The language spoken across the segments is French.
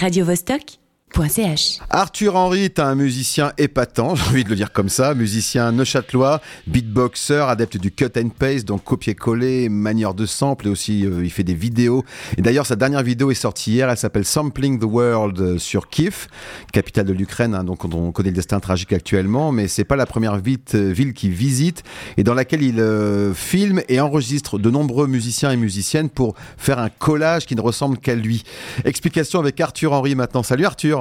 radiovostok.ch. Arthur Henry est un musicien épatant, j'ai envie de le dire comme ça, musicien neuchâtelois, beatboxer, adepte du cut and paste, donc copier-coller, manière de sample, et aussi euh, il fait des vidéos. Et d'ailleurs, sa dernière vidéo est sortie hier, elle s'appelle Sampling the World euh, sur Kiev, capitale de l'Ukraine, hein, donc on connaît le destin tragique actuellement, mais c'est pas la première euh, ville qu'il visite et dans laquelle il filme et enregistre de nombreux musiciens et musiciennes pour faire un collage qui ne ressemble qu'à lui. Explication avec Arthur Henry maintenant. Salut Arthur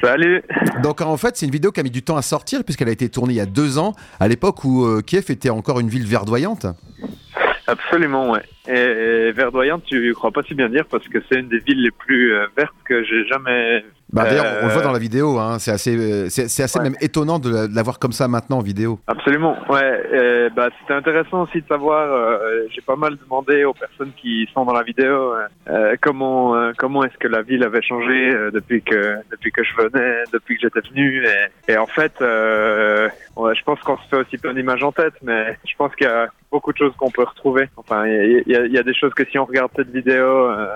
Salut Donc en fait, c'est une vidéo qui a mis du temps à sortir puisqu'elle a été tournée il y a deux ans, à l'époque où euh, Kiev était encore une ville verdoyante. Absolument, ouais. Et, et verdoyante, tu crois pas si bien dire parce que c'est une des villes les plus euh, vertes que j'ai jamais. Bah, D'ailleurs, on le voit Euh, dans la vidéo, hein, c'est assez, euh, c'est c'est assez Ouais. même étonnant de la- de la voir comme ça maintenant en vidéo. Absolument, ouais. Et, bah, c'était intéressant aussi de savoir. euh, j'ai pas mal demandé aux personnes qui sont dans la vidéo euh, euh, comment euh, comment est-ce que la ville avait changé euh, depuis que depuis que je venais, depuis que j'étais venu. Et, et en fait, euh, ouais, je pense qu'on se fait aussi plein d'images en tête, mais je pense qu'il y a beaucoup de choses qu'on peut retrouver. Enfin, il y, a- il y a des choses que si on regarde cette vidéo, euh,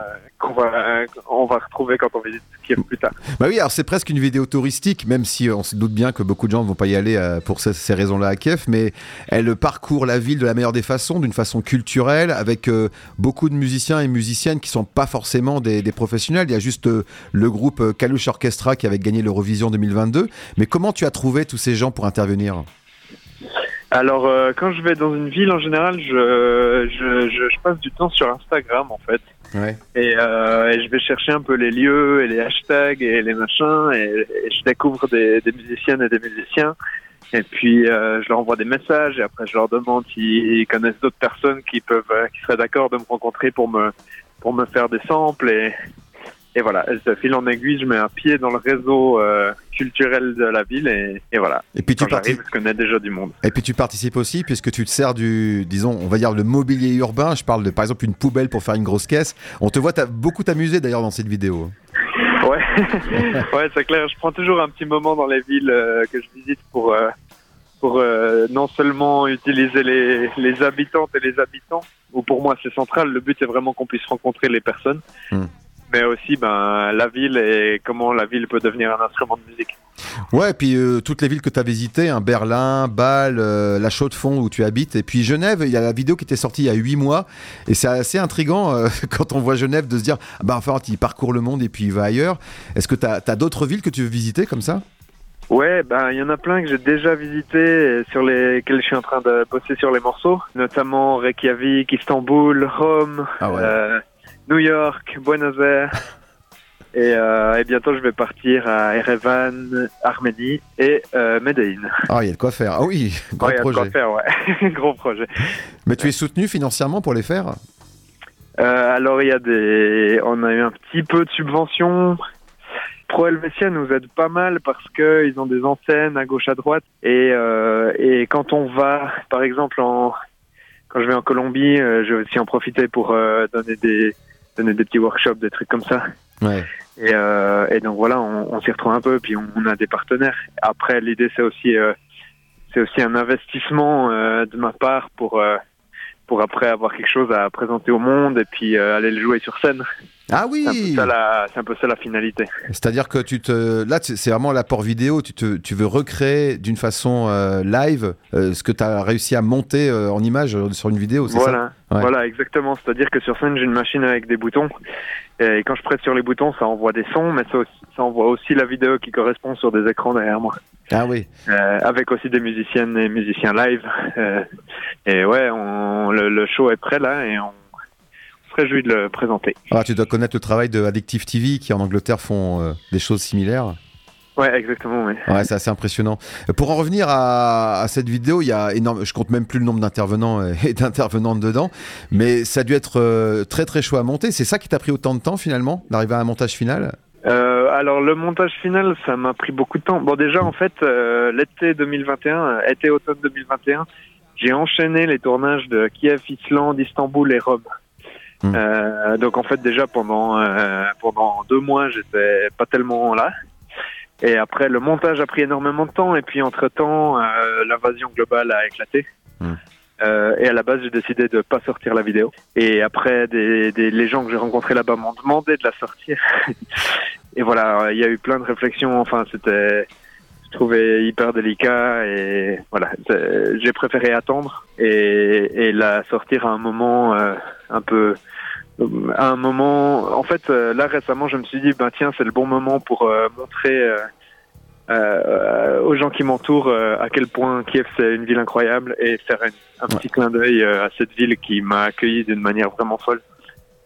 qu'on va on va retrouver quand on visite Kiev plus tard. Bah oui, alors c'est presque une vidéo touristique, même si euh, on se doute bien que beaucoup de gens ne vont pas y aller euh, pour ces, raisons-là à Kiev, mais elle parcourt la ville de la meilleure des façons, d'une façon culturelle, avec euh, beaucoup de musiciens et musiciennes qui sont pas forcément des, professionnels. Il y a juste le groupe Kalush Orchestra qui avait gagné l'Eurovision 2022. Mais comment tu as trouvé tous ces gens pour intervenir? Alors, euh, quand je vais dans une ville, en général, je, je, je, je passe du temps sur Instagram, en fait. Ouais. Et, euh, et je vais chercher un peu les lieux et les hashtags et les machins. Et, et je découvre des, des musiciennes et des musiciens. Et puis, euh, je leur envoie des messages. Et après, je leur demande s'ils connaissent d'autres personnes qui peuvent, euh, qui seraient d'accord de me rencontrer pour me, pour me faire des samples. Et, et voilà, de fil en aiguille, je mets un pied dans le réseau euh, culturel de la ville. Et, et voilà. Et puis tu Quand participes. je connais déjà du monde. Et puis tu participes aussi puisque tu te sers du, disons, on va dire le mobilier urbain. Je parle de, par exemple, une poubelle pour faire une grosse caisse. On te voit t'as beaucoup t'amuser d'ailleurs dans cette vidéo. Ouais, ouais, c'est clair. Je prends toujours un petit moment dans les villes euh, que je visite pour euh, pour non seulement utiliser les les habitantes et les habitants, où pour moi c'est central. Le but est vraiment qu'on puisse rencontrer les personnes, Hmm. Mais aussi ben la ville et comment la ville peut devenir un instrument de musique. Ouais, et puis euh, toutes les villes que tu as visitées, hein, Berlin, Bâle, euh, la Chaux-de-Fonds où tu habites, et puis Genève, il y a la vidéo qui était sortie il y a huit mois, et c'est assez intriguant euh, quand on voit Genève de se dire, ah bah enfin, il parcourt le monde et puis il va ailleurs. Est-ce que tu as, d'autres villes que tu veux visiter comme ça? Ouais, ben il y en a plein que j'ai déjà visité sur lesquels je suis en train de bosser sur les morceaux, notamment Reykjavik, Istanbul, Rome, Ah ouais. euh, New York, Buenos Aires. Et, euh, et bientôt, je vais partir à Erevan, Arménie et euh, Medellin. Ah, il y a de quoi faire. Ah oui, gros Ouais, il y a de quoi projet. faire, ouais. Gros projet. Mais tu es soutenu financièrement pour les faire? Euh, alors, il y a des, on a eu un petit peu de subventions. Pro Helvetia nous aide pas mal parce que ils ont des antennes à gauche à droite et et quand on va, par exemple, en quand je vais en Colombie, je vais aussi en profiter pour donner des donner des petits workshops, des trucs comme ça. Ouais. Et, euh, et donc voilà, on, on s'y retrouve un peu, puis on, on a des partenaires. Après, l'idée c'est aussi euh, c'est aussi un investissement euh, de ma part pour pour après avoir quelque chose à présenter au monde et puis aller le jouer sur scène. Ah oui c'est un peu ça la finalité. C'est-à-dire que tu te. Là, c'est vraiment l'apport vidéo. Tu, te, tu veux recréer d'une façon euh, live euh, ce que tu as réussi à monter euh, en image sur une vidéo, c'est ça? Voilà, Ouais. voilà, exactement. C'est-à-dire que sur scène, j'ai une machine avec des boutons. Et quand je presse sur les boutons, ça envoie des sons, mais ça, aussi- ça envoie aussi la vidéo qui correspond sur des écrans derrière moi. Ah oui. Avec aussi des musiciennes et musiciens live. Et ouais, on, le, le show est prêt là et on se réjouit de le présenter. Ah, tu dois connaître le travail de Addictive TV qui en Angleterre font euh, des choses similaires. Ouais, exactement. Ouais. Ouais, c'est assez impressionnant. Euh, Pour en revenir à, à cette vidéo, il y a énorme, je compte même plus le nombre d'intervenants euh, et d'intervenantes dedans, mais ça a dû être euh, très très chaud à monter. C'est ça qui t'a pris autant de temps finalement, d'arriver à un montage final? Euh, alors le montage final, ça m'a pris beaucoup de temps. Bon déjà en fait, euh, l'été 2021, euh, été automne 2021, j'ai enchaîné les tournages de Kiev, Islande, Istanbul et Rome. Hmm. Euh, donc en fait déjà pendant euh, pendant deux mois, j'étais pas tellement là. Et après le montage a pris énormément de temps et puis entre temps l'invasion globale a éclaté. Euh, et à la base, j'ai décidé de pas sortir la vidéo. Et après, des, des, les gens que j'ai rencontrés là-bas m'ont demandé de la sortir. et voilà, il y a eu plein de réflexions. Enfin, c'était, trouvais hyper délicat et voilà, j'ai préféré attendre et, et la sortir à un moment euh, un peu à un moment, en fait, euh, là récemment, je me suis dit, ben tiens, c'est le bon moment pour euh, montrer euh, euh, aux gens qui m'entourent à quel point Kiev c'est une ville incroyable et faire un, un petit clin d'œil à cette ville qui m'a accueilli d'une manière vraiment folle.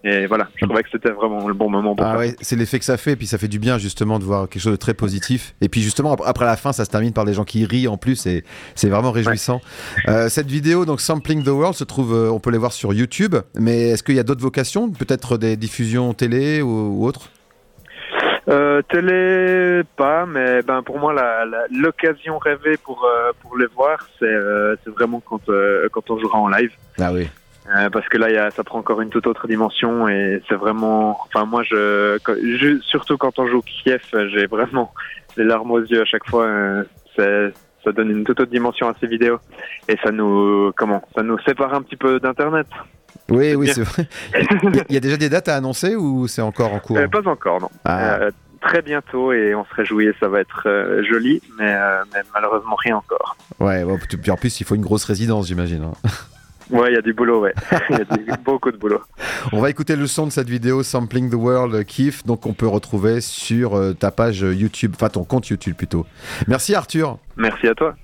Et voilà, je trouvais que c'était vraiment le bon moment pour ah ouais, c'est l'effet que ça fait, et puis ça fait du bien justement de voir quelque chose de très positif. Et puis justement, après la fin, ça se termine par des gens qui rient en plus, et c'est vraiment réjouissant. Ouais. Euh, cette vidéo, donc Sampling the World, se trouve, euh, on peut les voir sur YouTube, mais est-ce qu'il y a d'autres vocations? Peut-être des diffusions télé ou, ou autres? Euh, télé, pas, mais ben pour moi l'occasion rêvée pour euh, pour les voir, c'est euh, c'est vraiment quand quand on jouera en live. Ah oui. Euh, parce que là, y a, ça prend encore une toute autre dimension et c'est vraiment. Enfin, moi, je, je, surtout quand on joue Kiev, j'ai vraiment les larmes aux yeux à chaque fois. Euh, ça donne une toute autre dimension à ces vidéos et ça nous, comment, ça nous sépare un petit peu d'Internet. Oui, oui, c'est vrai. Il y a déjà des dates à annoncer ou c'est encore en cours euh, Pas encore, non. Ah. Euh, très bientôt et on se réjouit et ça va être euh, joli, mais, mais, malheureusement rien encore. Ouais, en plus il faut une grosse résidence, j'imagine. Hein. Ouais, il y a du boulot, ouais. Il y a du, beaucoup de boulot. On va écouter le son de cette vidéo Sampling the World Kiff, donc on peut retrouver sur euh, ta page YouTube, enfin ton compte YouTube plutôt. Merci Arthur. Merci à toi.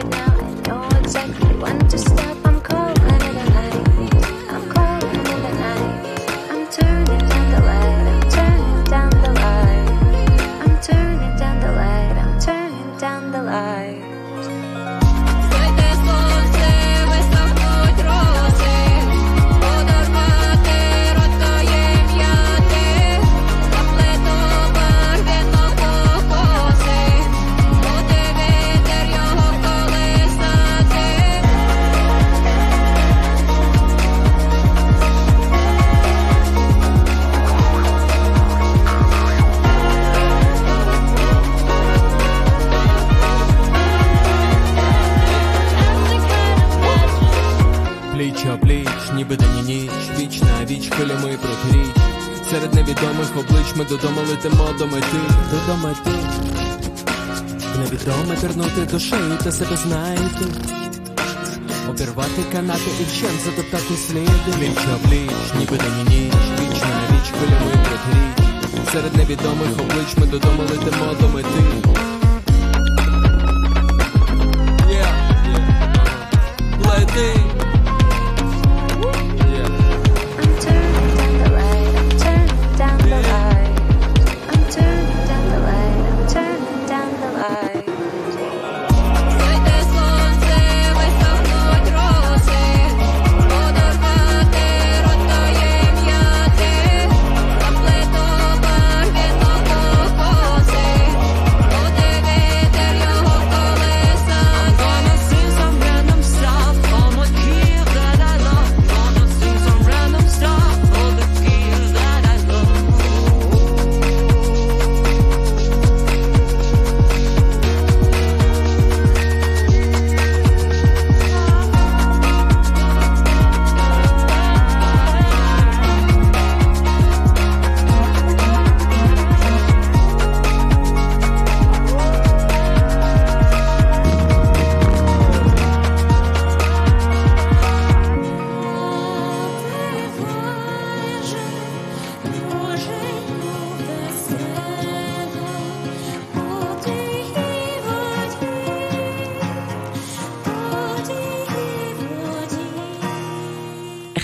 friend. Ніби день і ніч, вічна віч хвилями проти річ. Серед невідомих облич ми додому летимо до мети, до мети. Невідоме тернути душею та себе знайти. Обірвати канати і вщент затоптати сліди. Пліч обліч, ніби день і ніч, вічна віч хвилями проти річ. Серед невідомих облич ми додому летимо до мети.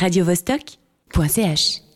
radiovostok.ch